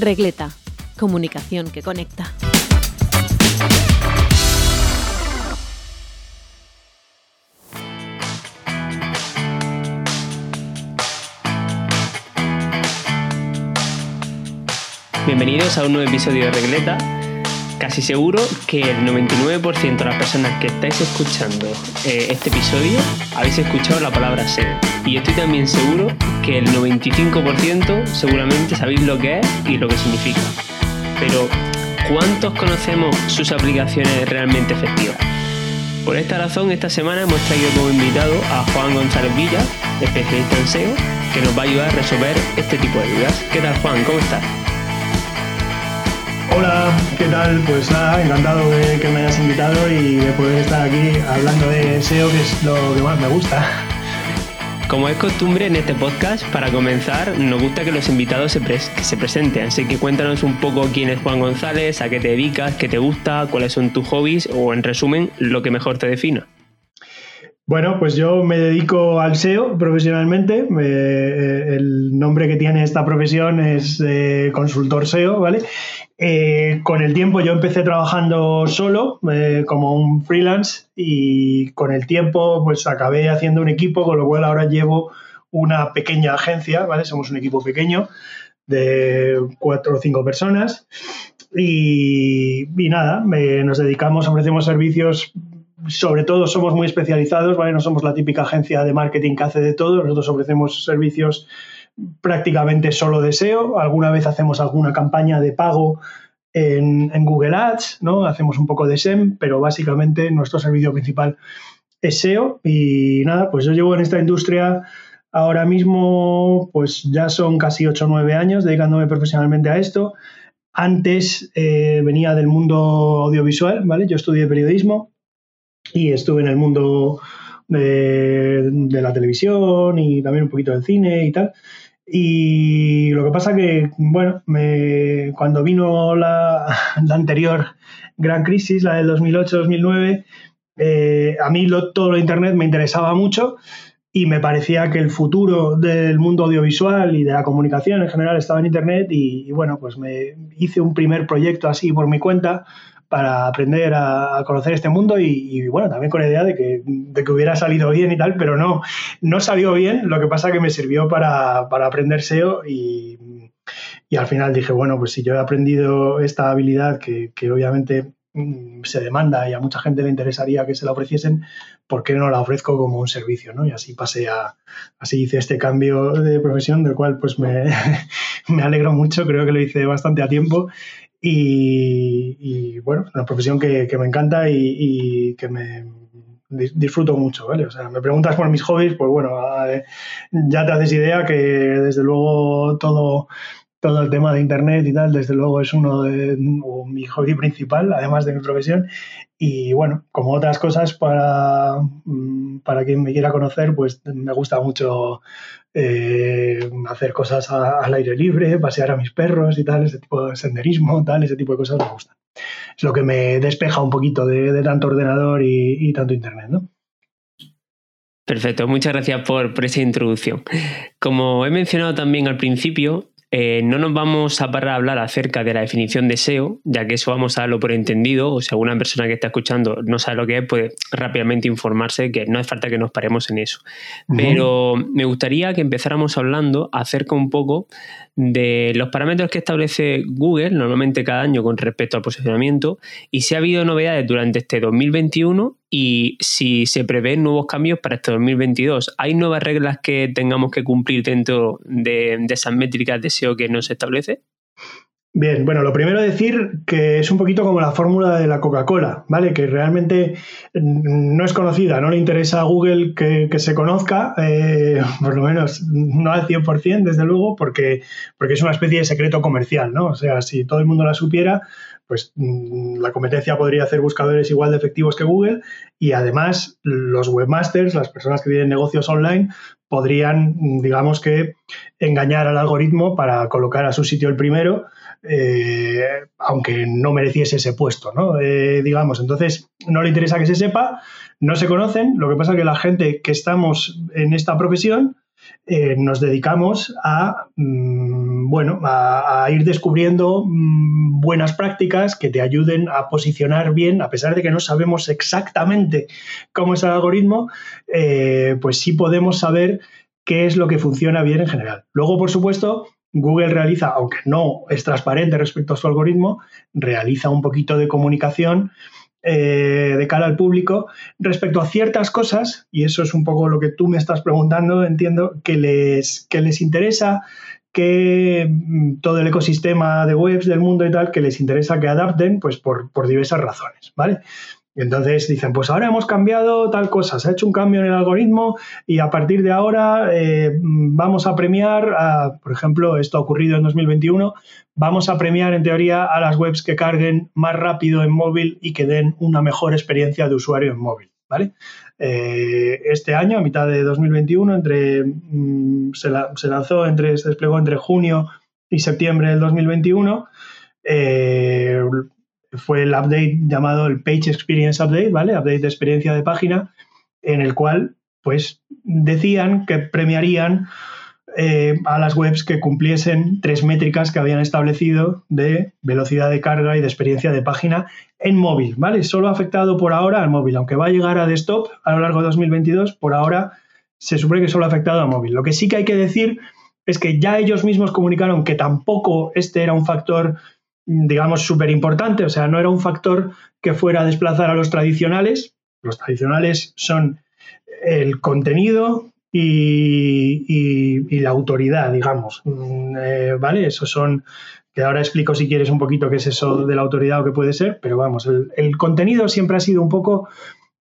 Regleta, comunicación que conecta. Bienvenidos a un nuevo episodio de Regleta. Casi seguro que el 99% de las personas que estáis escuchando eh, este episodio habéis escuchado la palabra SEO. Y estoy también seguro que el 95% seguramente sabéis lo que es y lo que significa. Pero, ¿cuántos conocemos sus aplicaciones realmente efectivas? Por esta razón, esta semana hemos traído como invitado a Juan González Villa, especialista en SEO, que nos va a ayudar a resolver este tipo de dudas. ¿Qué tal, Juan? ¿Cómo estás? Hola, ¿qué tal? Pues nada, encantado de que me hayas invitado y de poder estar aquí hablando de SEO, que es lo que más me gusta. Como es costumbre en este podcast, para comenzar, nos gusta que los invitados se, se presenten. Así que cuéntanos un poco quién es Juan González, a qué te dedicas, qué te gusta, cuáles son tus hobbies o, en resumen, lo que mejor te defina. Bueno, pues yo me dedico al SEO profesionalmente. Eh, el nombre que tiene esta profesión es eh, consultor SEO, ¿vale? Eh, con el tiempo yo empecé trabajando solo como un freelance y con el tiempo pues acabé haciendo un equipo, con lo cual ahora llevo una pequeña agencia, ¿vale? Somos un equipo pequeño de cuatro o cinco personas y, nada, nos dedicamos, ofrecemos servicios sobre todo somos muy especializados, ¿vale? No somos la típica agencia de marketing que hace de todo, nosotros ofrecemos servicios prácticamente solo de SEO, alguna vez hacemos alguna campaña de pago en, Google Ads, ¿no? Hacemos un poco de SEM, pero básicamente nuestro servicio principal es SEO y nada, pues yo llevo en esta industria ahora mismo, pues ya son casi 8 o 9 años dedicándome profesionalmente a esto. Antes eh, venía del mundo audiovisual, ¿vale? Yo estudié periodismo, y estuve en el mundo de, la televisión y también un poquito del cine y tal. Y lo que pasa que, bueno, me, cuando vino la, anterior gran crisis, la del 2008-2009, eh, a mí todo lo Internet me interesaba mucho y me parecía que el futuro del mundo audiovisual y de la comunicación en general estaba en Internet y, y bueno, pues me hice un primer proyecto así por mi cuenta para aprender a, conocer este mundo y, bueno, también con la idea de que, hubiera salido bien y tal, pero no, no salió bien, lo que pasa que me sirvió para, aprender SEO y, al final dije, bueno, pues si yo he aprendido esta habilidad que, obviamente mm, se demanda y a mucha gente le interesaría que se la ofreciesen, ¿por qué no la ofrezco como un servicio? ¿no? Y así pasé a, así hice este cambio de profesión, del cual pues me, me alegro mucho, creo que lo hice bastante a tiempo y, bueno, una profesión que, me encanta y, que me disfruto mucho, ¿vale? O sea, me preguntas por mis hobbies, pues bueno, ya te haces idea que desde luego todo, todo el tema de internet y tal, desde luego es uno de mi hobby principal, además de mi profesión. Y bueno, como otras cosas, para, mm, para quien me quiera conocer, pues me gusta mucho eh, hacer cosas al aire libre, pasear a mis perros y tal, ese tipo de senderismo, tal, ese tipo de cosas me gustan. Es lo que me despeja un poquito de, tanto ordenador y, tanto internet, ¿no? Perfecto, muchas gracias por, por, esa introducción. Como he mencionado también al principio, eh, no nos vamos a parar a hablar acerca de la definición de SEO, ya que eso vamos a darlo por entendido, o si alguna persona que está escuchando no sabe lo que es, puede rápidamente informarse que no hace falta que nos paremos en eso. Pero me gustaría que empezáramos hablando acerca un poco de los parámetros que establece Google normalmente cada año con respecto al posicionamiento y si ha habido novedades durante este 2021 y si se prevén nuevos cambios para este 2022. ¿Hay nuevas reglas que tengamos que cumplir dentro de, esas métricas de SEO que nos establece? Bien, bueno, lo primero decir que es un poquito como la fórmula de la Coca-Cola, ¿vale? Que realmente no es conocida, no le interesa a Google que, se conozca, eh, por lo menos no al 100%, desde luego, porque, porque es una especie de secreto comercial, ¿no? O sea, si todo el mundo la supiera, pues mm, la competencia podría hacer buscadores igual de efectivos que Google y además los webmasters, las personas que tienen negocios online, podrían, digamos que, engañar al algoritmo para colocar a su sitio el primero, eh, aunque no mereciese ese puesto, ¿no? Eh, digamos, entonces no le interesa que se sepa, no se conocen, lo que pasa es que la gente que estamos en esta profesión eh, nos dedicamos a, mm, bueno, a, ir descubriendo mm, buenas prácticas que te ayuden a posicionar bien, a pesar de que no sabemos exactamente cómo es el algoritmo, eh, pues sí podemos saber qué es lo que funciona bien en general. Luego, por supuesto, Google realiza, aunque no es transparente respecto a su algoritmo, realiza un poquito de comunicación eh, de cara al público respecto a ciertas cosas, y eso es un poco lo que tú me estás preguntando, entiendo, que les, que les interesa que mm, todo el ecosistema de webs del mundo y tal, que les interesa que adapten, pues por, por diversas razones, ¿vale? Y entonces dicen, pues ahora hemos cambiado tal cosa, se ha hecho un cambio en el algoritmo y a partir de ahora eh, vamos a premiar, por ejemplo, esto ha ocurrido en 2021, vamos a premiar en teoría a las webs que carguen más rápido en móvil y que den una mejor experiencia de usuario en móvil. ¿vale? Eh, este año, a mitad de 2021, entre, mm, se, lanzó, entre, se desplegó entre junio y septiembre del 2021 fue el update llamado el Page Experience Update, ¿vale? Update de experiencia de página, en el cual, pues, decían que premiarían eh, a las webs que cumpliesen tres métricas que habían establecido de velocidad de carga y de experiencia de página en móvil, ¿vale? Solo afectado por ahora al móvil, aunque va a llegar a desktop a lo largo de 2022, por ahora se supone que solo ha afectado a móvil. Lo que sí que hay que decir es que ya ellos mismos comunicaron que tampoco este era un factor digamos, súper importante, o sea, no era un factor que fuera a desplazar a los tradicionales. Los tradicionales son el contenido y, la autoridad, digamos. Mm, eh, ¿Vale? Esos son, que ahora explico si quieres un poquito qué es eso de la autoridad o qué puede ser, pero vamos, el, contenido siempre ha sido un poco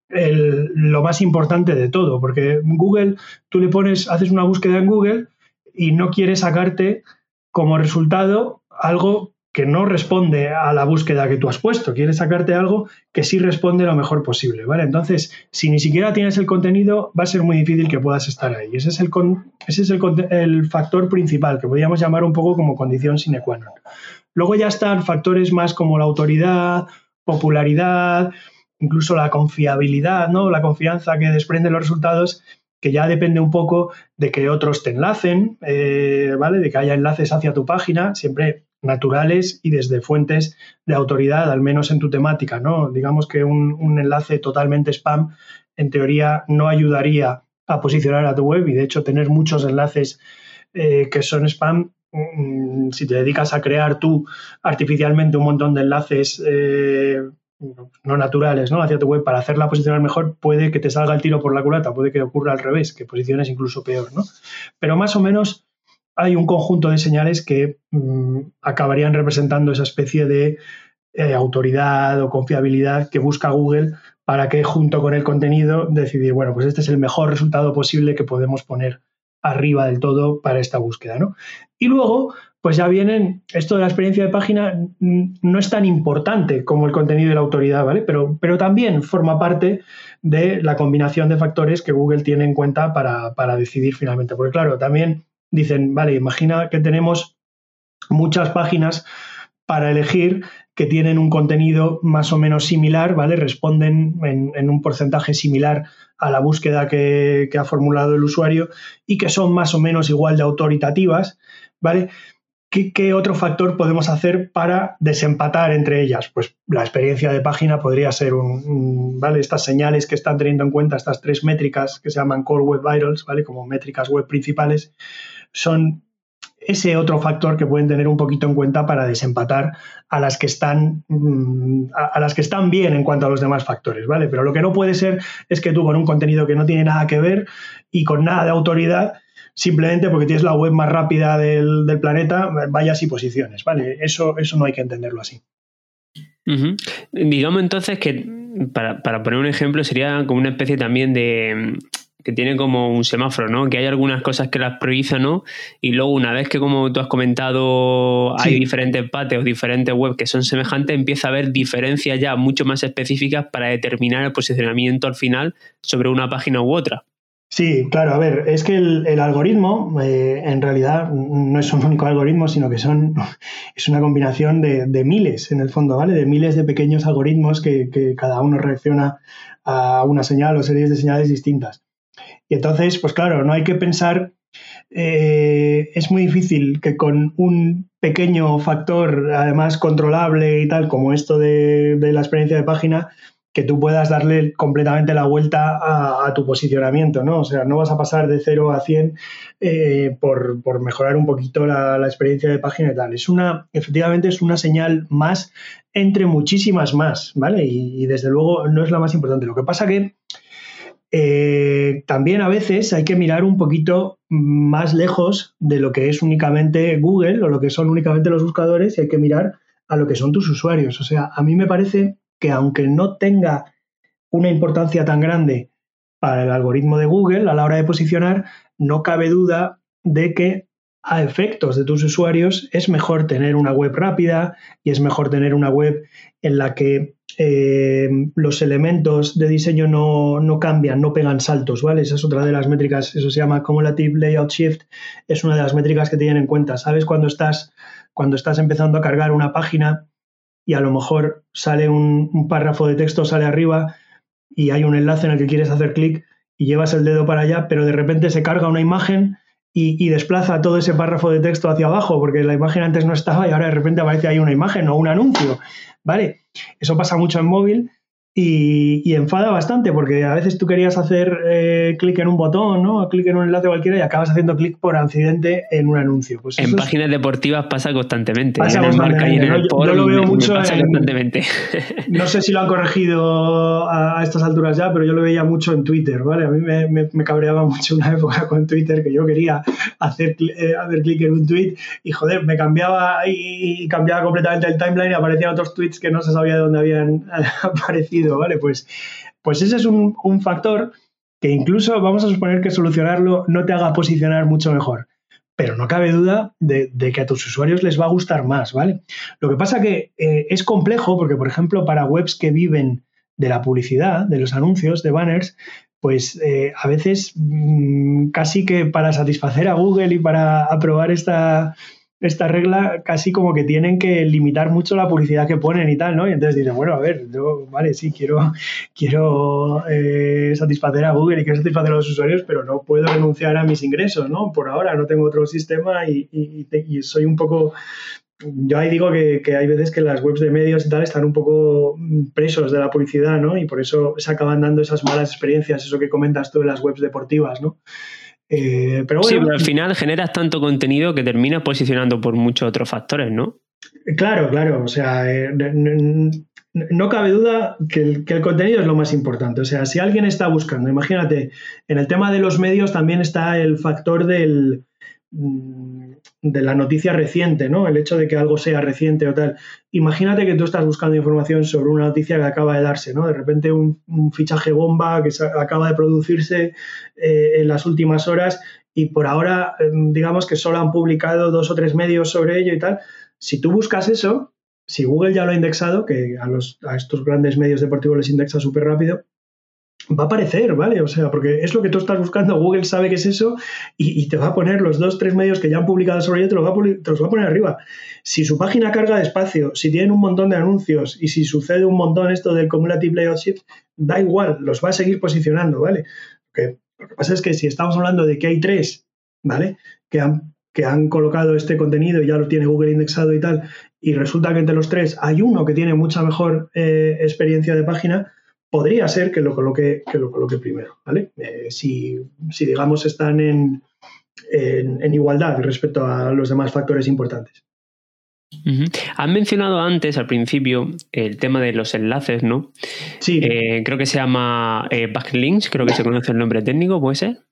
lo más importante de todo, porque Google, tú le pones, haces una búsqueda en Google y no quiere sacarte como resultado algo que no responde a la búsqueda que tú has puesto, quiere sacarte algo que sí responde lo mejor posible, ¿vale? Entonces, si ni siquiera tienes el contenido, va a ser muy difícil que puedas estar ahí. Ese es el, ese es el, factor principal, que podríamos llamar un poco como condición sine qua non. Luego ya están factores más como la autoridad, popularidad, incluso la confiabilidad, ¿no? La confianza que desprenden los resultados que ya depende un poco de que otros te enlacen, eh, ¿vale? De que haya enlaces hacia tu página, siempre naturales y desde fuentes de autoridad, al menos en tu temática, ¿no? Digamos que un, enlace totalmente spam, en teoría, no ayudaría a posicionar a tu web y de hecho tener muchos enlaces eh, que son spam, mm, si te dedicas a crear tú artificialmente un montón de enlaces eh, no naturales ¿no? hacia tu web para hacerla posicionar mejor, puede que te salga el tiro por la culata, puede que ocurra al revés, que posiciones incluso peor. ¿no? Pero más o menos hay un conjunto de señales que mm, acabarían representando esa especie de eh, autoridad o confiabilidad que busca Google para que junto con el contenido decidir, bueno, pues este es el mejor resultado posible que podemos poner arriba del todo para esta búsqueda. ¿no? Y luego, pues ya vienen, esto de la experiencia de página mm, no es tan importante como el contenido y la autoridad, ¿vale? Pero, pero también forma parte de la combinación de factores que Google tiene en cuenta para, para decidir finalmente. Porque claro, también dicen, vale, imagina que tenemos muchas páginas para elegir que tienen un contenido más o menos similar, ¿vale? Responden en, un porcentaje similar a la búsqueda que, ha formulado el usuario y que son más o menos igual de autoritativas, ¿vale? ¿Qué, otro factor podemos hacer para desempatar entre ellas? Pues la experiencia de página podría ser un, ¿vale? Estas señales que están teniendo en cuenta, estas tres métricas que se llaman Core Web Vitals, ¿vale? Como métricas web principales, son ese otro factor que pueden tener un poquito en cuenta para desempatar a las que están mm, a, las que están bien en cuanto a los demás factores, ¿vale? Pero lo que no puede ser es que tú con un contenido que no tiene nada que ver y con nada de autoridad simplemente porque tienes la web más rápida del, planeta, vayas y posiciones, ¿vale? Eso, eso no hay que entenderlo así. Digamos entonces que, para, poner un ejemplo, sería como una especie también de que tiene como un semáforo, ¿no? Que hay algunas cosas que las priorizan, ¿no? Y luego una vez que, como tú has comentado, hay diferentes pates o diferentes webs que son semejantes, empieza a haber diferencias ya mucho más específicas para determinar el posicionamiento al final sobre una página u otra. Sí, claro, a ver, es que el, algoritmo eh, en realidad no es un único algoritmo, sino que son, es una combinación de, miles, en el fondo, ¿vale? De miles de pequeños algoritmos que, cada uno reacciona a una señal o series de señales distintas. Y entonces, pues claro, no hay que pensar eh, es muy difícil que con un pequeño factor, además controlable y tal, como esto de, la experiencia de página, que tú puedas darle completamente la vuelta a, tu posicionamiento, ¿no? O sea, no vas a pasar de 0 a 100 eh, por, mejorar un poquito la, experiencia de página y tal. Es una, efectivamente, es una señal más entre muchísimas más, ¿vale? Y desde luego no es la más importante. Lo que pasa que eh, también a veces hay que mirar un poquito más lejos de lo que es únicamente Google o lo que son únicamente los buscadores y hay que mirar a lo que son tus usuarios. O sea, a mí me parece que aunque no tenga una importancia tan grande para el algoritmo de Google a la hora de posicionar, no cabe duda de que a efectos de tus usuarios es mejor tener una web rápida y es mejor tener una web en la que eh, los elementos de diseño no, cambian, no pegan saltos, ¿vale? Esa es otra de las métricas, eso se llama Cumulative Layout Shift, es una de las métricas que tienen en cuenta. ¿Sabes cuando estás, cuando estás empezando a cargar una página y a lo mejor sale un, un párrafo de texto, sale arriba y hay un enlace en el que quieres hacer clic y llevas el dedo para allá, pero de repente se carga una imagen y, desplaza todo ese párrafo de texto hacia abajo, porque la imagen antes no estaba y ahora de repente aparece ahí una imagen o un anuncio. ¿Vale? Eso pasa mucho en móvil y, enfada bastante porque a veces tú querías hacer eh, clic en un botón, ¿no? Clic en un enlace cualquiera y acabas haciendo clic por accidente en un anuncio. Pues en páginas deportivas pasa constantemente. Pasa constantemente. yo, lo veo mucho constantemente. No sé si lo han corregido a, estas alturas ya, pero yo lo veía mucho en Twitter, ¿vale? A mí me, cabreaba mucho una época con Twitter que yo quería hacer, eh, hacer clic en un tweet y joder, me cambiaba y cambiaba completamente el timeline y aparecían otros tweets que no se sabía de dónde habían aparecido ¿vale? Pues, pues ese es un, factor que incluso vamos a suponer que solucionarlo no te haga posicionar mucho mejor. Pero no cabe duda de, que a tus usuarios les va a gustar más, ¿vale? Lo que pasa que eh, es complejo porque, por ejemplo, para webs que viven de la publicidad, de los anuncios, de banners, pues eh, a veces mm, casi que para satisfacer a Google y para aprobar esta, esta regla casi como que tienen que limitar mucho la publicidad que ponen y tal, ¿no? Y entonces dicen, bueno, a ver, yo, vale, sí, quiero, quiero eh, satisfacer a Google y quiero satisfacer a los usuarios, pero no puedo renunciar a mis ingresos, ¿no? Por ahora no tengo otro sistema y, soy un poco... Yo ahí digo que, que, hay veces que las webs de medios y tal están un poco presos de la publicidad, ¿no? Y por eso se acaban dando esas malas experiencias, eso que comentas tú de las webs deportivas, ¿no? Eh, pero sí, pero al final generas tanto contenido que terminas posicionando por muchos otros factores, ¿no? Claro, claro. O sea, eh, no cabe duda que el, que el, contenido es lo más importante. O sea, si alguien está buscando, imagínate, en el tema de los medios también está el factor del de la noticia reciente, ¿no? El hecho de que algo sea reciente o tal. Imagínate que tú estás buscando información sobre una noticia que acaba de darse, ¿no? De repente un, fichaje bomba que acaba de producirse eh, en las últimas horas y por ahora, em, digamos que solo han publicado dos o tres medios sobre ello y tal. Si tú buscas eso, si Google ya lo ha indexado, que a, a estos grandes medios deportivos les indexa súper rápido, va a aparecer, ¿vale? O sea, porque es lo que tú estás buscando, Google sabe que es eso y, te va a poner los dos, tres medios que ya han publicado sobre ello, te, los va a poner arriba. Si su página carga de espacio, si tienen un montón de anuncios y si sucede un montón esto del Cumulative Layout Shift, da igual, los va a seguir posicionando, ¿vale? lo que pasa es que si estamos hablando de que hay tres, ¿vale? Que han, que han colocado este contenido y ya lo tiene Google indexado y tal, y resulta que entre los tres hay uno que tiene mucha mejor eh, experiencia de página, podría ser que lo coloque, que lo coloque primero, ¿vale? Eh, si, digamos están en, en, igualdad respecto a los demás factores importantes. Has mencionado antes, al principio, el tema de los enlaces, ¿no? Sí. Eh, creo que se llama eh, backlinks, creo que se conoce el nombre técnico, ¿puede ser?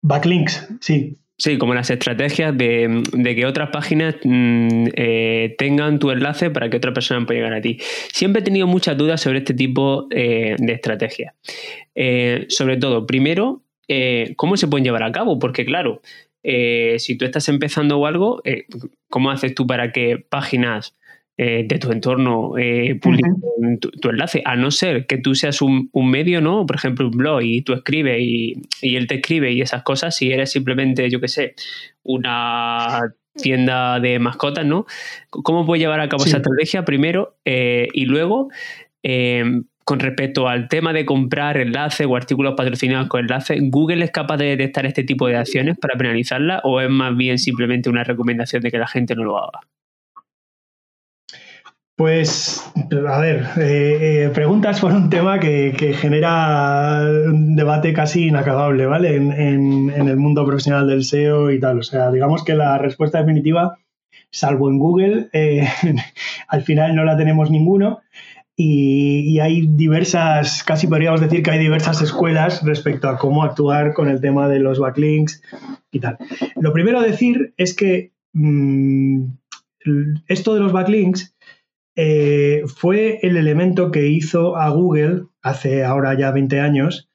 Backlinks, sí. Sí, como las estrategias de, que otras páginas mm, eh, tengan tu enlace para que otra persona pueda llegar a ti. Siempre he tenido muchas dudas sobre este tipo eh, de estrategias. Eh, sobre todo, primero, ¿cómo se pueden llevar a cabo? Porque claro, si tú estás empezando o algo, ¿cómo haces tú para que páginas eh, de tu entorno eh, tu, enlace, a no ser que tú seas un, medio, ¿no? Por ejemplo, un blog y tú escribes y, él te escribe y esas cosas, si eres simplemente, yo qué sé, una tienda de mascotas, ¿no? ¿Cómo puedes llevar a cabo esa estrategia primero? Eh, y luego, con respecto al tema de comprar enlaces o artículos patrocinados con enlaces, ¿Google es capaz de detectar este tipo de acciones para penalizarlas o es más bien simplemente una recomendación de que la gente no lo haga? Pues, a ver, eh, eh, preguntas por un tema que, genera un debate casi inacabable, ¿vale? En, el mundo profesional del SEO y tal. O sea, digamos que la respuesta definitiva, salvo en Google, eh, al final no la tenemos ninguno. Y, hay diversas, casi podríamos decir que hay diversas escuelas respecto a cómo actuar con el tema de los backlinks y tal. Lo primero a decir es que mm, esto de los backlinks eh, fue el elemento que hizo a Google hace ahora ya 20 años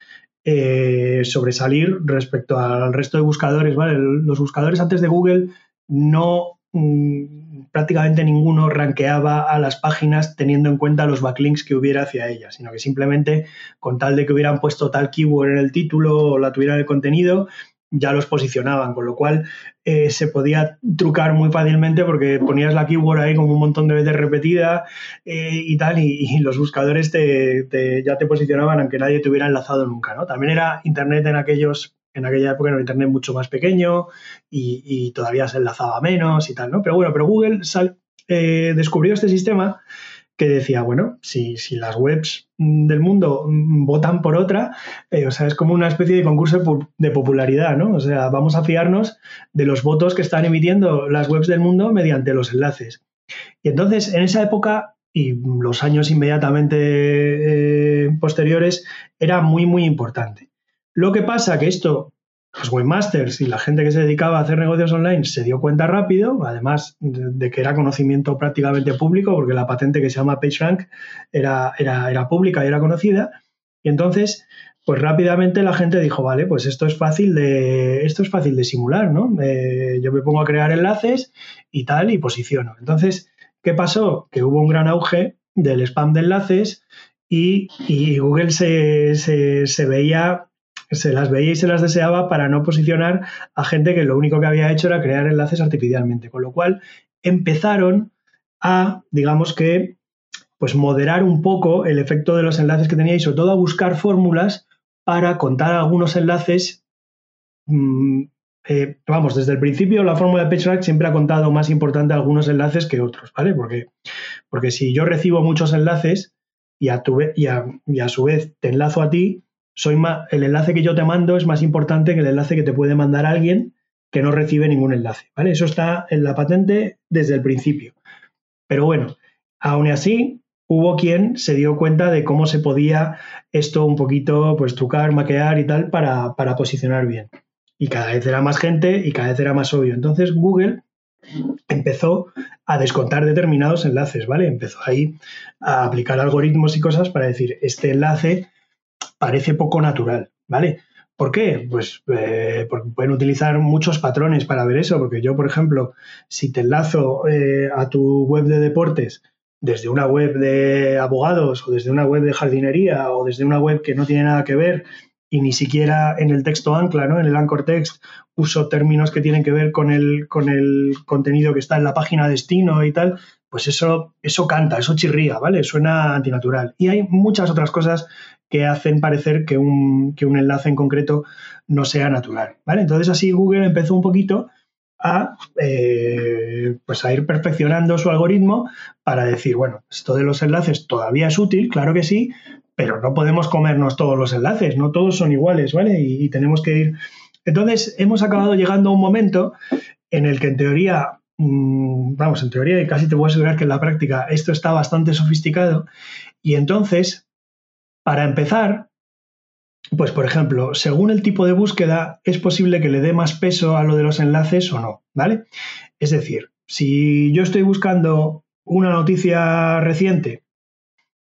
eh, sobresalir respecto al resto de buscadores. Los buscadores antes de Google no mm, prácticamente ninguno ranqueaba a las páginas teniendo en cuenta los backlinks que hubiera hacia ellas, sino que simplemente con tal de que hubieran puesto tal keyword en el título o la tuvieran el contenido, ya los posicionaban, con lo cual eh, se podía trucar muy fácilmente porque ponías la keyword ahí como un montón de veces repetida eh, y tal, y, los buscadores te, ya te posicionaban aunque nadie te hubiera enlazado nunca, ¿no? También era Internet en aquellos en aquella época era Internet mucho más pequeño y, todavía se enlazaba menos y tal, ¿no? Pero bueno, pero Google eh, descubrió este sistema que decía, bueno, si, si las webs del mundo votan por otra, eh, o sea, es como una especie de concurso de popularidad, ¿no? O sea, vamos a fiarnos de los votos que están emitiendo las webs del mundo mediante los enlaces. Y entonces, en esa época y los años inmediatamente eh, posteriores, era muy, muy importante. Lo que pasa que esto los webmasters y la gente que se dedicaba a hacer negocios online se dio cuenta rápido, además de, que era conocimiento prácticamente público, porque la patente que se llama PageRank era, era, era pública y era conocida. Y entonces, pues rápidamente la gente dijo, vale, pues esto es fácil de, esto es fácil de simular, ¿no? Eh, yo me pongo a crear enlaces y tal, y posiciono. Entonces, ¿qué pasó? Que hubo un gran auge del spam de enlaces y, Google se, se veía se las veía y se las deseaba para no posicionar a gente que lo único que había hecho era crear enlaces artificialmente. Con lo cual empezaron a, digamos que, pues moderar un poco el efecto de los enlaces que tenía y sobre todo a buscar fórmulas para contar algunos enlaces. Mm, eh, vamos, desde el principio la fórmula de PageRank siempre ha contado más importante algunos enlaces que otros, ¿vale? Porque, porque si yo recibo muchos enlaces y a, tu, y y a su vez te enlazo a ti, soy el enlace que yo te mando es más importante que el enlace que te puede mandar alguien que no recibe ningún enlace. ¿vale? Eso está en la patente desde el principio. Pero bueno, aún así, hubo quien se dio cuenta de cómo se podía esto un poquito pues trucar, maquear y tal para, para posicionar bien. Y cada vez era más gente y cada vez era más obvio. Entonces Google empezó a descontar determinados enlaces, ¿vale? Empezó ahí a aplicar algoritmos y cosas para decir, este enlace parece poco natural, ¿vale? ¿Por qué? Pues eh, porque pueden utilizar muchos patrones para ver eso, porque yo, por ejemplo, si te enlazo eh, a tu web de deportes desde una web de abogados o desde una web de jardinería o desde una web que no tiene nada que ver y ni siquiera en el texto ancla, ¿no? En el anchor text uso términos que tienen que ver con el, con el contenido que está en la página destino y tal, pues eso, eso canta, eso chirría, ¿vale? Suena antinatural. Y hay muchas otras cosas que hacen parecer que un, enlace en concreto no sea natural. ¿vale? Entonces así Google empezó un poquito a, eh, pues a ir perfeccionando su algoritmo para decir, bueno, esto de los enlaces todavía es útil, claro que sí, pero no podemos comernos todos los enlaces, no todos son iguales, ¿vale? Y, y tenemos que ir... Entonces hemos acabado llegando a un momento en el que en teoría, mm, vamos, en teoría y casi te voy a asegurar que en la práctica esto está bastante sofisticado y entonces para empezar, pues por ejemplo, según el tipo de búsqueda, es posible que le dé más peso a lo de los enlaces o no, ¿vale? Es decir, si yo estoy buscando una noticia reciente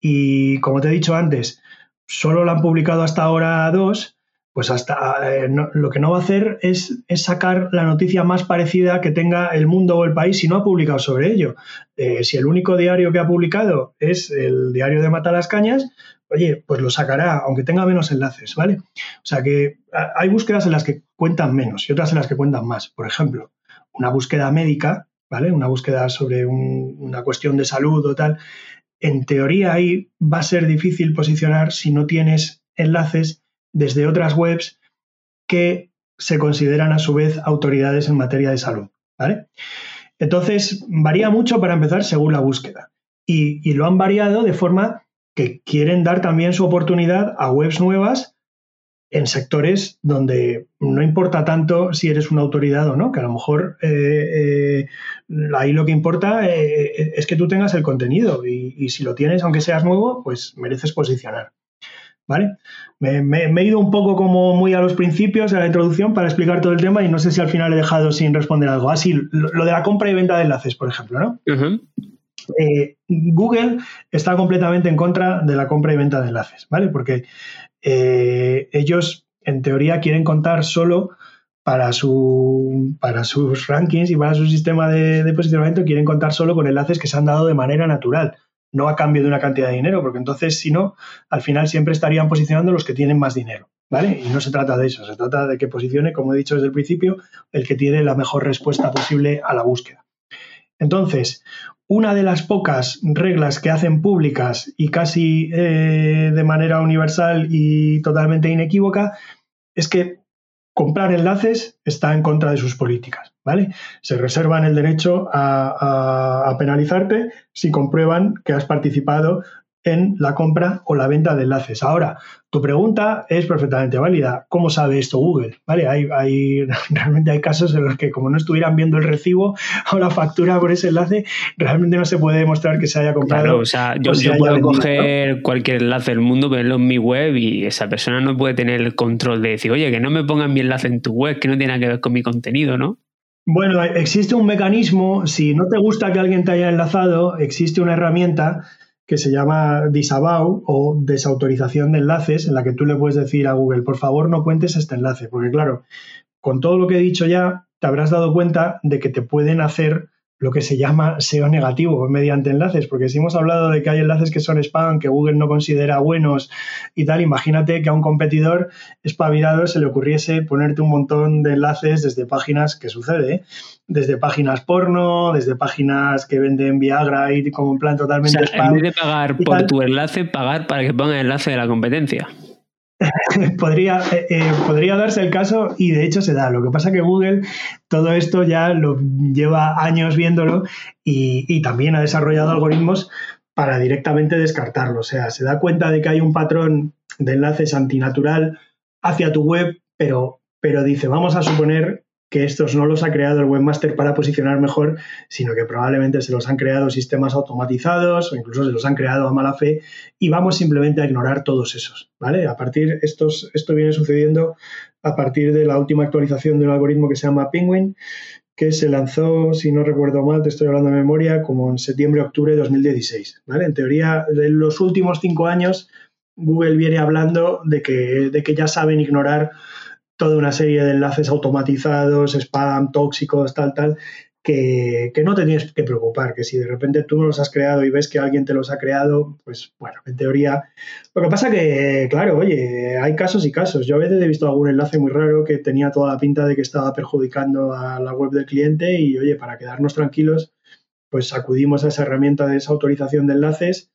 y, como te he dicho antes, solo la han publicado hasta ahora dos, pues hasta eh, lo que no va a hacer es, sacar la noticia más parecida que tenga el mundo o el país si no ha publicado sobre ello. Eh, si el único diario que ha publicado es el diario de Matalascañas, oye, pues lo sacará, aunque tenga menos enlaces, ¿vale? O sea que hay búsquedas en las que cuentan menos y otras en las que cuentan más. Por ejemplo, una búsqueda médica, ¿vale? Una búsqueda sobre una cuestión de salud o tal, en teoría ahí va a ser difícil posicionar si no tienes enlaces desde otras webs que se consideran a su vez autoridades en materia de salud. ¿vale? Entonces, varía mucho para empezar según la búsqueda. Y, lo han variado de forma que quieren dar también su oportunidad a webs nuevas en sectores donde no importa tanto si eres una autoridad o no, que a lo mejor eh, eh, ahí lo que importa eh, es que tú tengas el contenido y, si lo tienes, aunque seas nuevo, pues mereces posicionar. ¿Vale? Me, he ido un poco como muy a los principios, a la introducción, para explicar todo el tema y no sé si al final he dejado sin responder algo. Así, ah, lo, de la compra y venta de enlaces, por ejemplo, ¿no? Google está completamente en contra de la compra y venta de enlaces, ¿vale? Porque eh, ellos en teoría quieren contar solo para, para sus rankings y para su sistema de, posicionamiento, quieren contar solo con enlaces que se han dado de manera natural, no a cambio de una cantidad de dinero, porque entonces si no, al final siempre estarían posicionando los que tienen más dinero. ¿Vale? Y no se trata de eso, se trata de que posicione, como he dicho desde el principio, el que tiene la mejor respuesta posible a la búsqueda. Entonces, una de las pocas reglas que hacen públicas y casi eh, de manera universal y totalmente inequívoca es que comprar enlaces está en contra de sus políticas, ¿vale? Se reservan el derecho a penalizarte si comprueban que has participado en la compra o la venta de enlaces. Ahora, tu pregunta es perfectamente válida. ¿Cómo sabe esto Google? ¿Vale? Hay, realmente hay casos en los que como no estuvieran viendo el recibo o la factura por ese enlace, realmente no se puede demostrar que se haya comprado. Claro, o sea, yo, puedo coger cualquier enlace del mundo, verlo en mi web y esa persona no puede tener el control de decir, oye, que no me pongan mi enlace en tu web, que no tiene nada que ver con mi contenido, ¿no? Bueno, existe un mecanismo, si no te gusta que alguien te haya enlazado, existe una herramienta que se llama disavow o desautorización de enlaces, en la que tú le puedes decir a Google, por favor no cuentes este enlace, porque claro, con todo lo que he dicho ya, te habrás dado cuenta de que te pueden hacer lo que se llama SEO negativo mediante enlaces, porque si hemos hablado de que hay enlaces que son spam, que Google no considera buenos y tal, imagínate que a un competidor espabilado se le ocurriese ponerte un montón de enlaces desde páginas, que sucede, ¿eh? desde páginas porno, desde páginas que venden Viagra y como en plan totalmente spam. En vez de pagar por tu enlace, pagar para que ponga el enlace de la competencia. podría, eh, eh, podría darse el caso y de hecho se da. Lo que pasa que Google todo esto ya lo lleva años viéndolo y, también ha desarrollado algoritmos para directamente descartarlo. O sea, se da cuenta de que hay un patrón de enlaces antinatural hacia tu web, pero, pero dice, vamos a suponer que estos no los ha creado el webmaster para posicionar mejor, sino que probablemente se los han creado sistemas automatizados o incluso se los han creado a mala fe y vamos simplemente a ignorar todos esos, ¿vale? A partir, estos, esto viene sucediendo a partir de la última actualización de un algoritmo que se llama Penguin, que se lanzó, si no recuerdo mal, te estoy hablando de memoria, como en septiembre-octubre de 2016, ¿vale? En teoría, en los últimos cinco años, Google viene hablando de que, de que ya saben ignorar toda una serie de enlaces automatizados, spam, tóxicos, tal, tal, que, no te tienes que preocupar, que si de repente tú no los has creado y ves que alguien te los ha creado, pues bueno, en teoría. Lo que pasa que, claro, oye, hay casos y casos. Yo a veces he visto algún enlace muy raro que tenía toda la pinta de que estaba perjudicando a la web del cliente y, oye, para quedarnos tranquilos, pues acudimos a esa herramienta de esa autorización de enlaces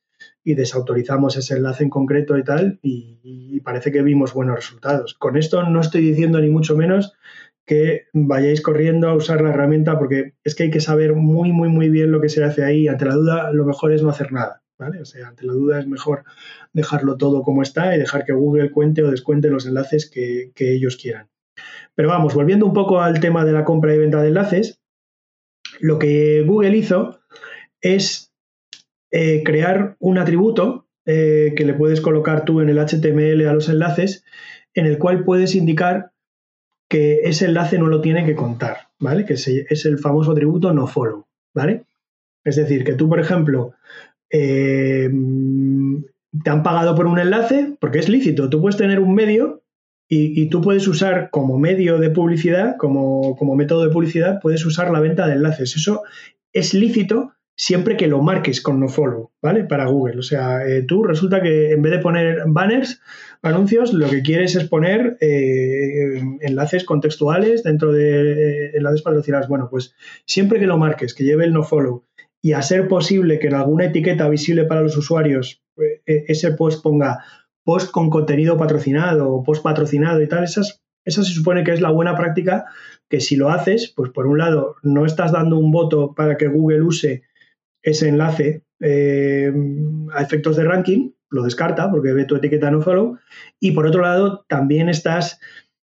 y desautorizamos ese enlace en concreto y tal, y, parece que vimos buenos resultados. Con esto no estoy diciendo ni mucho menos que vayáis corriendo a usar la herramienta porque es que hay que saber muy, muy, muy bien lo que se hace ahí. Ante la duda, lo mejor es no hacer nada. ¿vale? O sea, ante la duda es mejor dejarlo todo como está y dejar que Google cuente o descuente los enlaces que, que ellos quieran. Pero vamos, volviendo un poco al tema de la compra y venta de enlaces, lo que Google hizo es eh, crear un atributo eh, que le puedes colocar tú en el HTML a los enlaces, en el cual puedes indicar que ese enlace no lo tiene que contar, ¿vale? Que es el famoso atributo no follow, ¿vale? Es decir, que tú, por ejemplo, eh, te han pagado por un enlace, porque es lícito, tú puedes tener un medio y, tú puedes usar como medio de publicidad, como, como método de publicidad, puedes usar la venta de enlaces. Eso es lícito siempre que lo marques con nofollow, ¿vale? Para Google. O sea, eh, tú resulta que en vez de poner banners, anuncios, lo que quieres es poner eh, enlaces contextuales dentro de eh, enlaces patrocinados. Bueno, pues siempre que lo marques, que lleve el nofollow y a ser posible que en alguna etiqueta visible para los usuarios ese post ponga post con contenido patrocinado o post patrocinado y tal, esas, esa se supone que es la buena práctica que si lo haces, pues por un lado no estás dando un voto para que Google use ese enlace eh, a efectos de ranking, lo descarta porque ve tu etiqueta no follow, y por otro lado también estás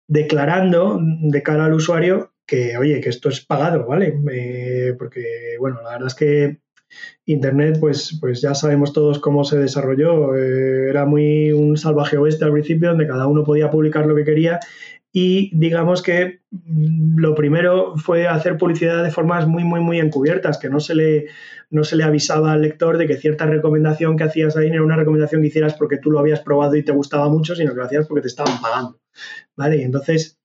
declarando de cara al usuario que, oye, que esto es pagado, ¿vale? Eh, porque, bueno, la verdad es que Internet, pues, pues ya sabemos todos cómo se desarrolló. Eh, era muy un salvaje oeste al principio, donde cada uno podía publicar lo que quería y digamos que mm, lo primero fue hacer publicidad de formas muy, muy, muy encubiertas, que no se le, no se le avisaba al lector de que cierta recomendación que hacías ahí no era una recomendación que hicieras porque tú lo habías probado y te gustaba mucho, sino que lo hacías porque te estaban pagando. ¿Vale? Y entonces,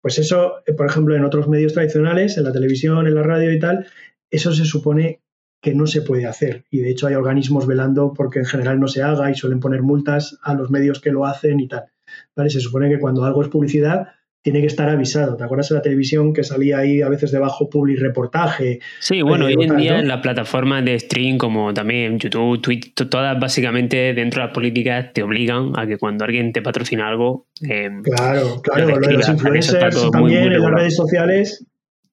pues eso, eh, por ejemplo, en otros medios tradicionales, en la televisión, en la radio y tal, eso se supone que no se puede hacer. Y de hecho hay organismos velando porque en general no se haga y suelen poner multas a los medios que lo hacen y tal. ¿Vale? Se supone que cuando algo es publicidad tiene que estar avisado. ¿Te acuerdas de la televisión que salía ahí a veces debajo public reportaje? Sí, bueno, eh, hoy en día en las plataformas de stream como también YouTube, Twitter, todas básicamente dentro de las políticas te obligan a que cuando alguien te patrocina algo... Eh, claro, claro, lo de los influencers también en las redes sociales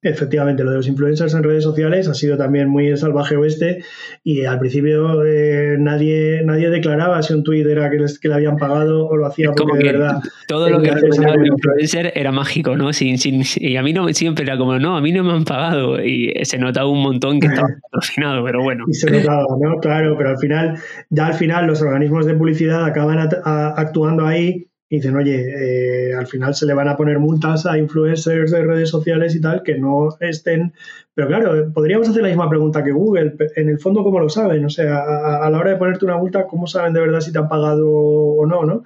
Efectivamente, lo de los influencers en redes sociales ha sido también muy salvaje oeste y al principio eh, nadie, nadie declaraba si un tweet era que, que le habían pagado o lo hacía porque de verdad. Todo lo que representaba el influencer era mágico, ¿no? Sin, sin, y a mí no siempre era como, no, a mí no me han pagado y se notaba un montón que estaba patrocinado, pero bueno. Y se notaba, ¿no? Claro, pero al final, ya al final los organismos de publicidad acaban actuando ahí y dicen, oye, eh, al final se le van a poner multas a influencers de redes sociales y tal que no estén. Pero claro, podríamos hacer la misma pregunta que Google. En el fondo, ¿cómo lo saben? O sea, a, la hora de ponerte una multa, ¿cómo saben de verdad si te han pagado o no? ¿no?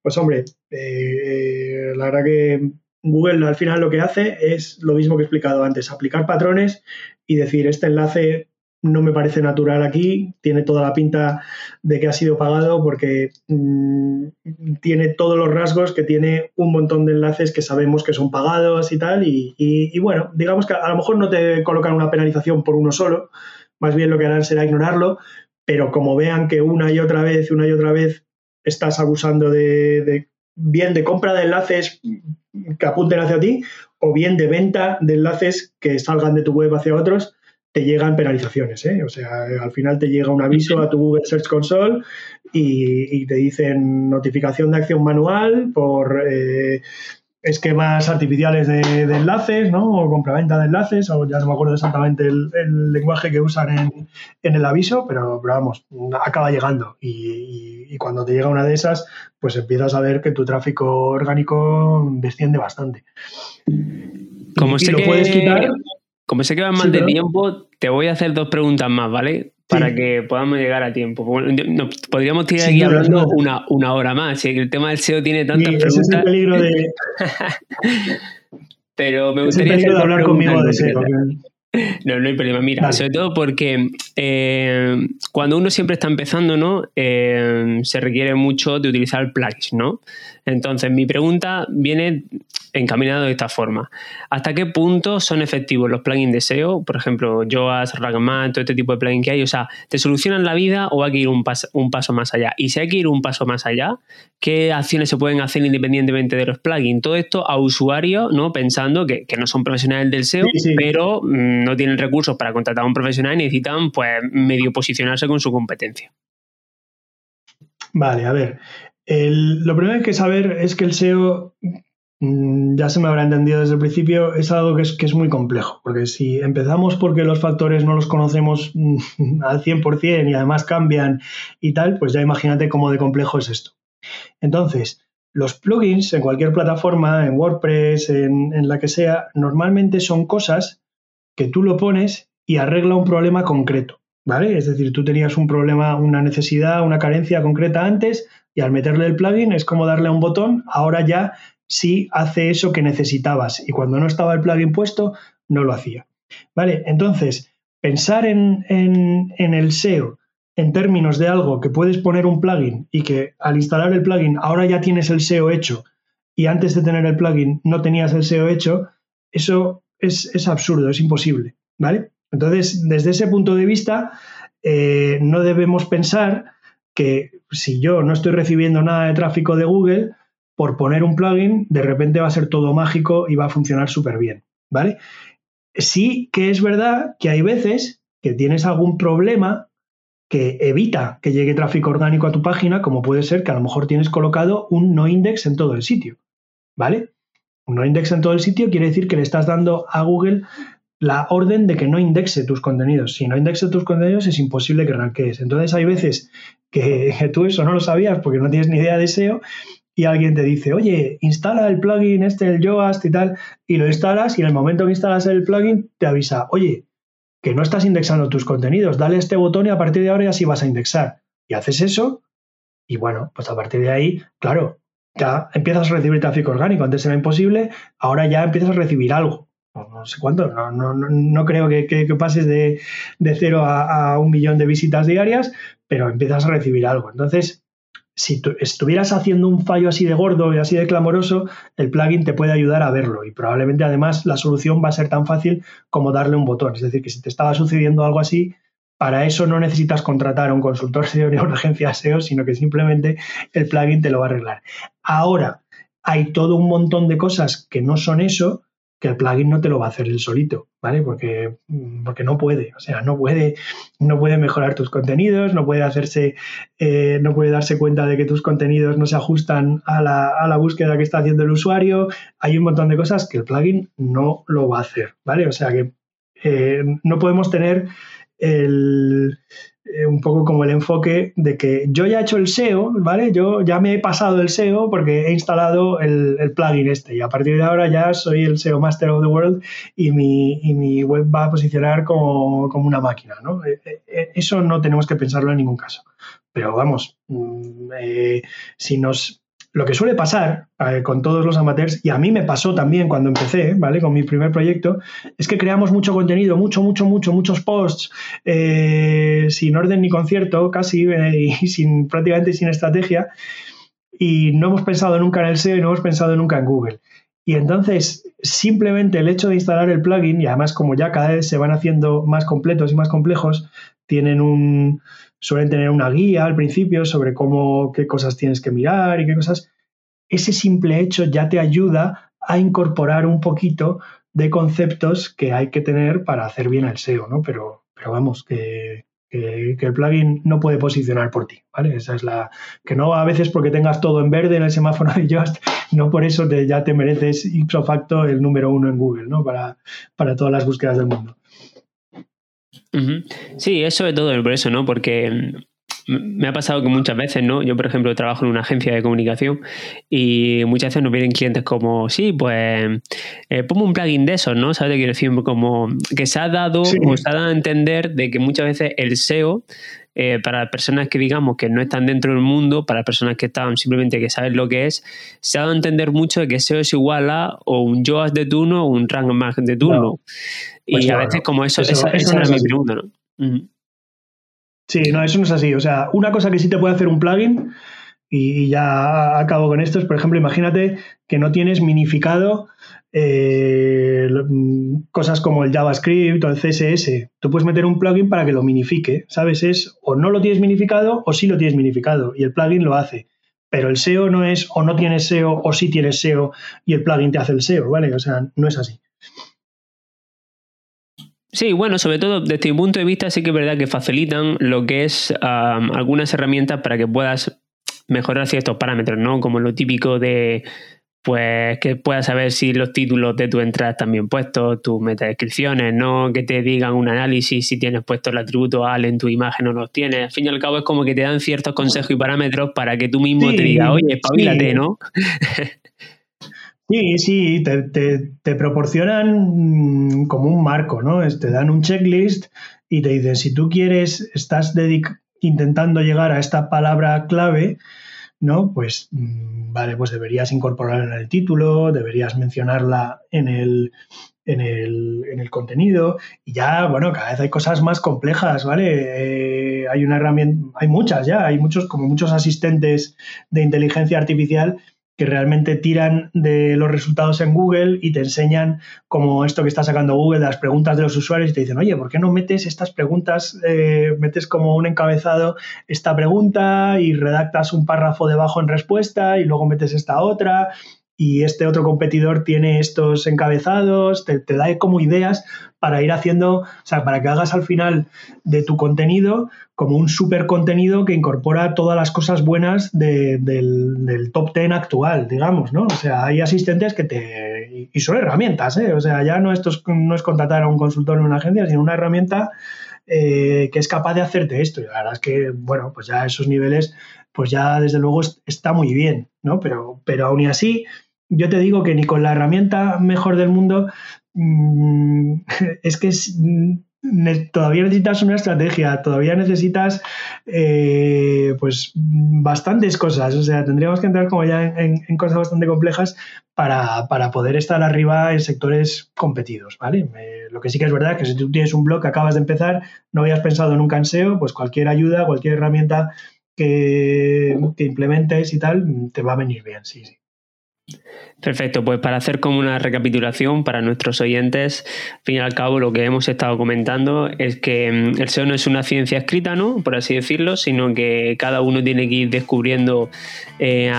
Pues hombre, eh, la verdad que Google al final lo que hace es lo mismo que he explicado antes, aplicar patrones y decir, este enlace no me parece natural aquí, tiene toda la pinta de que ha sido pagado porque mm, tiene todos los rasgos que tiene un montón de enlaces que sabemos que son pagados y tal. Y, bueno, digamos que a lo mejor no te colocan una penalización por uno solo, más bien lo que harán será ignorarlo, pero como vean que una y otra vez, una y otra vez estás abusando de, de bien de compra de enlaces que apunten hacia ti o bien de venta de enlaces que salgan de tu web hacia otros, te llegan penalizaciones. ¿eh? O sea, al final te llega un aviso a tu Google Search Console y, te dicen notificación de acción manual por eh, esquemas artificiales de, enlaces, ¿no? O compraventa de enlaces, o ya no me acuerdo exactamente el, lenguaje que usan en, el aviso, pero, vamos, acaba llegando. Y, cuando te llega una de esas, pues empiezas a ver que tu tráfico orgánico desciende bastante. Como sé lo puedes quitar como sé que va mal de tiempo, te voy a hacer dos preguntas más, ¿vale? Para que podamos llegar a tiempo. podríamos tirar aquí hablando una, una, hora más. El tema del SEO tiene tantas preguntas. Ese es el peligro de. Pero me gustaría. Es el de hablar conmigo de SEO. No, no hay problema. Mira, sobre todo porque eh, cuando uno siempre está empezando, ¿no? Eh, se requiere mucho de utilizar plugins, ¿no? Entonces, mi pregunta viene encaminada de esta forma. ¿Hasta qué punto son efectivos los plugins de SEO? Por ejemplo, Yoast, Ragman, todo este tipo de plugins que hay. O sea, ¿te solucionan la vida o hay que ir un, un paso más allá? Y si hay que ir un paso más allá, ¿qué acciones se pueden hacer independientemente de los plugins? Todo esto a usuarios, ¿no? Pensando que, no son profesionales del SEO, pero mm, no tienen recursos para contratar a un profesional y necesitan, pues, medio posicionarse con su competencia. Vale, a ver, lo primero que hay que saber es que el SEO, mm, ya se me habrá entendido desde el principio, es algo que es, que es muy complejo, porque si empezamos porque los factores no los conocemos mm, al 100% y además cambian y tal, pues ya imagínate cómo de complejo es esto. Entonces, los plugins en cualquier plataforma, en WordPress, en, en la que sea, normalmente son cosas que tú lo pones y arregla un problema concreto. ¿Vale? Es decir, tú tenías un problema, una necesidad, una carencia concreta antes, y al meterle el plugin es como darle a un botón, ahora ya sí hace eso que necesitabas y cuando no estaba el plugin puesto no lo hacía. Vale, entonces pensar en, el SEO en términos de algo que puedes poner un plugin y que al instalar el plugin ahora ya tienes el SEO hecho y antes de tener el plugin no tenías el SEO hecho, eso es, es absurdo, es imposible. ¿Vale? Entonces, desde ese punto de vista, eh, no debemos pensar que si yo no estoy recibiendo nada de tráfico de Google, por poner un plugin, de repente va a ser todo mágico y va a funcionar súper bien, ¿vale? Sí que es verdad que hay veces que tienes algún problema que evita que llegue tráfico orgánico a tu página, como puede ser que a lo mejor tienes colocado un no index en todo el sitio, ¿vale? Un no index en todo el sitio quiere decir que le estás dando a Google la orden de que no indexe tus contenidos. Si no indexe tus contenidos es imposible que ranquees. Entonces hay veces que, tú eso no lo sabías porque no tienes ni idea de SEO y alguien te dice, oye, instala el plugin este, el Yoast y tal, y lo instalas y en el momento que instalas el plugin te avisa, oye, que no estás indexando tus contenidos, dale este botón y a partir de ahora ya sí vas a indexar. Y haces eso y bueno, pues a partir de ahí, claro, ya empiezas a recibir tráfico orgánico. Antes era imposible, ahora ya empiezas a recibir algo. No, sé cuánto, no, no, no creo que, pases de, de cero a, a, un millón de visitas diarias, pero empiezas a recibir algo. Entonces, si tú estuvieras haciendo un fallo así de gordo y así de clamoroso, el plugin te puede ayudar a verlo y probablemente además la solución va a ser tan fácil como darle un botón. Es decir, que si te estaba sucediendo algo así, para eso no necesitas contratar a un consultor SEO ni una agencia SEO, sino que simplemente el plugin te lo va a arreglar. Ahora, hay todo un montón de cosas que no son eso que el plugin no te lo va a hacer él solito, ¿vale? Porque, mm, porque no puede, o sea, no puede, no puede mejorar tus contenidos, no puede hacerse, eh, no puede darse cuenta de que tus contenidos no se ajustan a la, a la, búsqueda que está haciendo el usuario. Hay un montón de cosas que el plugin no lo va a hacer, ¿vale? O sea que eh, no podemos tener el, eh, un poco como el enfoque de que yo ya he hecho el SEO, ¿vale? Yo ya me he pasado el SEO porque he instalado el, plugin este y a partir de ahora ya soy el SEO Master of the World y mi, y mi web va a posicionar como, como una máquina, ¿no? Eh, eh, eso no tenemos que pensarlo en ningún caso. Pero vamos, mm, si nos lo que suele pasar eh, con todos los amateurs, y a mí me pasó también cuando empecé, ¿vale? Con mi primer proyecto, es que creamos mucho contenido, mucho, mucho, mucho, muchos posts, eh, sin orden ni concierto, casi, eh, y sin, prácticamente sin estrategia, y no hemos pensado nunca en el SEO y no hemos pensado nunca en Google. Y entonces, simplemente el hecho de instalar el plugin, y además como ya cada vez se van haciendo más completos y más complejos, tienen un, suelen tener una guía al principio sobre cómo, qué cosas tienes que mirar y qué cosas. Ese simple hecho ya te ayuda a incorporar un poquito de conceptos que hay que tener para hacer bien el SEO, ¿no? Pero, pero vamos, que, que, el plugin no puede posicionar por ti, ¿vale? Esa es la... Que no a veces porque tengas todo en verde en el semáforo de Just, no por eso te, ya te mereces ipso facto el número uno en Google, ¿no? Para, para todas las búsquedas del mundo. Sí, eso es todo por eso, ¿no? Porque mm, me ha pasado que muchas veces, ¿no? Yo, por ejemplo, trabajo en una agencia de comunicación y muchas veces nos vienen clientes como, sí, pues eh, pongo un plugin de esos, ¿no? ¿Sabes? Quiero decir, como que se ha dado, se ha dado a entender de que muchas veces el SEO eh, para las personas que digamos que no están dentro del mundo, para las personas que están simplemente que saben lo que es, se ha dado a entender mucho de que SEO es igual a o un JOAS de turno o un rank más de turno. y pues a veces como eso, esa, era mi pregunta, ¿no? Sí, no, eso no es así. O sea, una cosa que sí te puede hacer un plugin, y ya acabo con esto, es, por ejemplo, imagínate que no tienes minificado eh, cosas como el JavaScript o el CSS. Tú puedes meter un plugin para que lo minifique, ¿sabes? Es o no lo tienes minificado o sí lo tienes minificado y el plugin lo hace. Pero el SEO no es o no tienes SEO o sí tienes SEO y el plugin te hace el SEO, ¿vale? O sea, no es así. Sí, bueno, sobre todo desde mi punto de vista sí que es verdad que facilitan lo que es algunas herramientas para que puedas mejorar ciertos parámetros, ¿no? Como lo típico de pues que puedas saber si los títulos de tu entrada están bien puestos, tus metadescripciones, no que te digan un análisis si tienes puesto el atributo AL en tu imagen o no los tienes. Al fin y al cabo es como que te dan ciertos consejos y parámetros para que tú mismo te digas, oye, espabilate, ¿no? Sí, sí, te, proporcionan mm, como un marco, ¿no? Te dan un checklist y te dicen, si tú quieres, estás intentando llegar a esta palabra clave, ¿no? Pues mm, vale, pues deberías incorporarla en el título, deberías mencionarla en el, en el, en el contenido y ya, bueno, cada vez hay cosas más complejas, ¿vale? Eh, hay una herramienta, hay muchas ya, hay muchos, como muchos asistentes de inteligencia artificial que realmente tiran de los resultados en Google y te enseñan como esto que está sacando Google las preguntas de los usuarios y te dicen, oye, ¿por qué no metes estas preguntas, eh, metes como un encabezado esta pregunta y redactas un párrafo debajo en respuesta y luego metes esta otra? Y este otro competidor tiene estos encabezados, te, da como ideas para ir haciendo, o sea, para que hagas al final de tu contenido como un super contenido que incorpora todas las cosas buenas del, top 10 actual, digamos, ¿no? O sea, hay asistentes que te... y son herramientas, ¿eh? O sea, ya no, esto es, no es contratar a un consultor en una agencia, sino una herramienta eh, que es capaz de hacerte esto. Y la verdad es que, bueno, pues ya esos niveles, pues ya desde luego está muy bien, ¿no? Pero, pero aún y así, yo te digo que ni con la herramienta mejor del mundo mm, es que mm, todavía necesitas una estrategia, todavía necesitas eh, pues bastantes cosas. O sea, tendríamos que entrar como ya en, cosas bastante complejas para, poder estar arriba en sectores competidos, ¿vale? lo que sí que es verdad es que si tú tienes un blog que acabas de empezar, no habías pensado en un canseo, pues cualquier ayuda, cualquier herramienta que, que implementes y tal, te va a venir bien, sí, sí. Perfecto, pues para hacer como una recapitulación para nuestros oyentes, al fin y al cabo lo que hemos estado comentando es que mm, el SEO no es una ciencia escrita, ¿no? Por así decirlo, sino que cada uno tiene que ir descubriendo eh,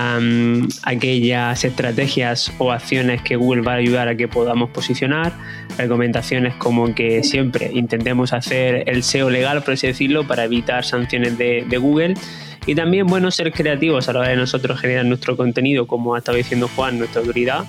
aquellas estrategias o acciones que Google va a ayudar a que podamos posicionar, recomendaciones como que siempre intentemos hacer el SEO legal, por así decirlo, para evitar sanciones de Google y también, bueno, ser creativos a la hora de nosotros generar nuestro contenido, como ha estado diciendo Juan, nuestra autoridad,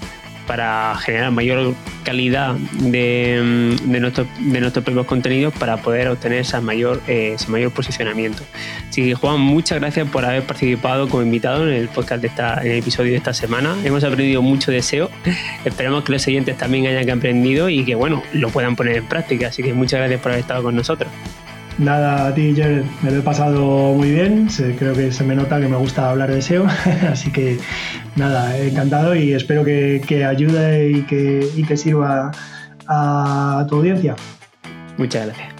para generar mayor calidad de, mm, de, de nuestros propios contenidos para poder obtener esa mayor, eh, ese mayor posicionamiento. Así que Juan, muchas gracias por haber participado como invitado en el podcast de esta, en el episodio de esta semana. Hemos aprendido mucho de SEO. Esperamos que los siguientes también hayan aprendido y que bueno, lo puedan poner en práctica. Así que muchas gracias por haber estado con nosotros. Nada, a ti, Jared, me lo he pasado muy bien. Creo que se me nota que me gusta hablar de SEO. Así que nada, encantado y espero que, ayude y que, y que sirva a tu audiencia. Muchas gracias.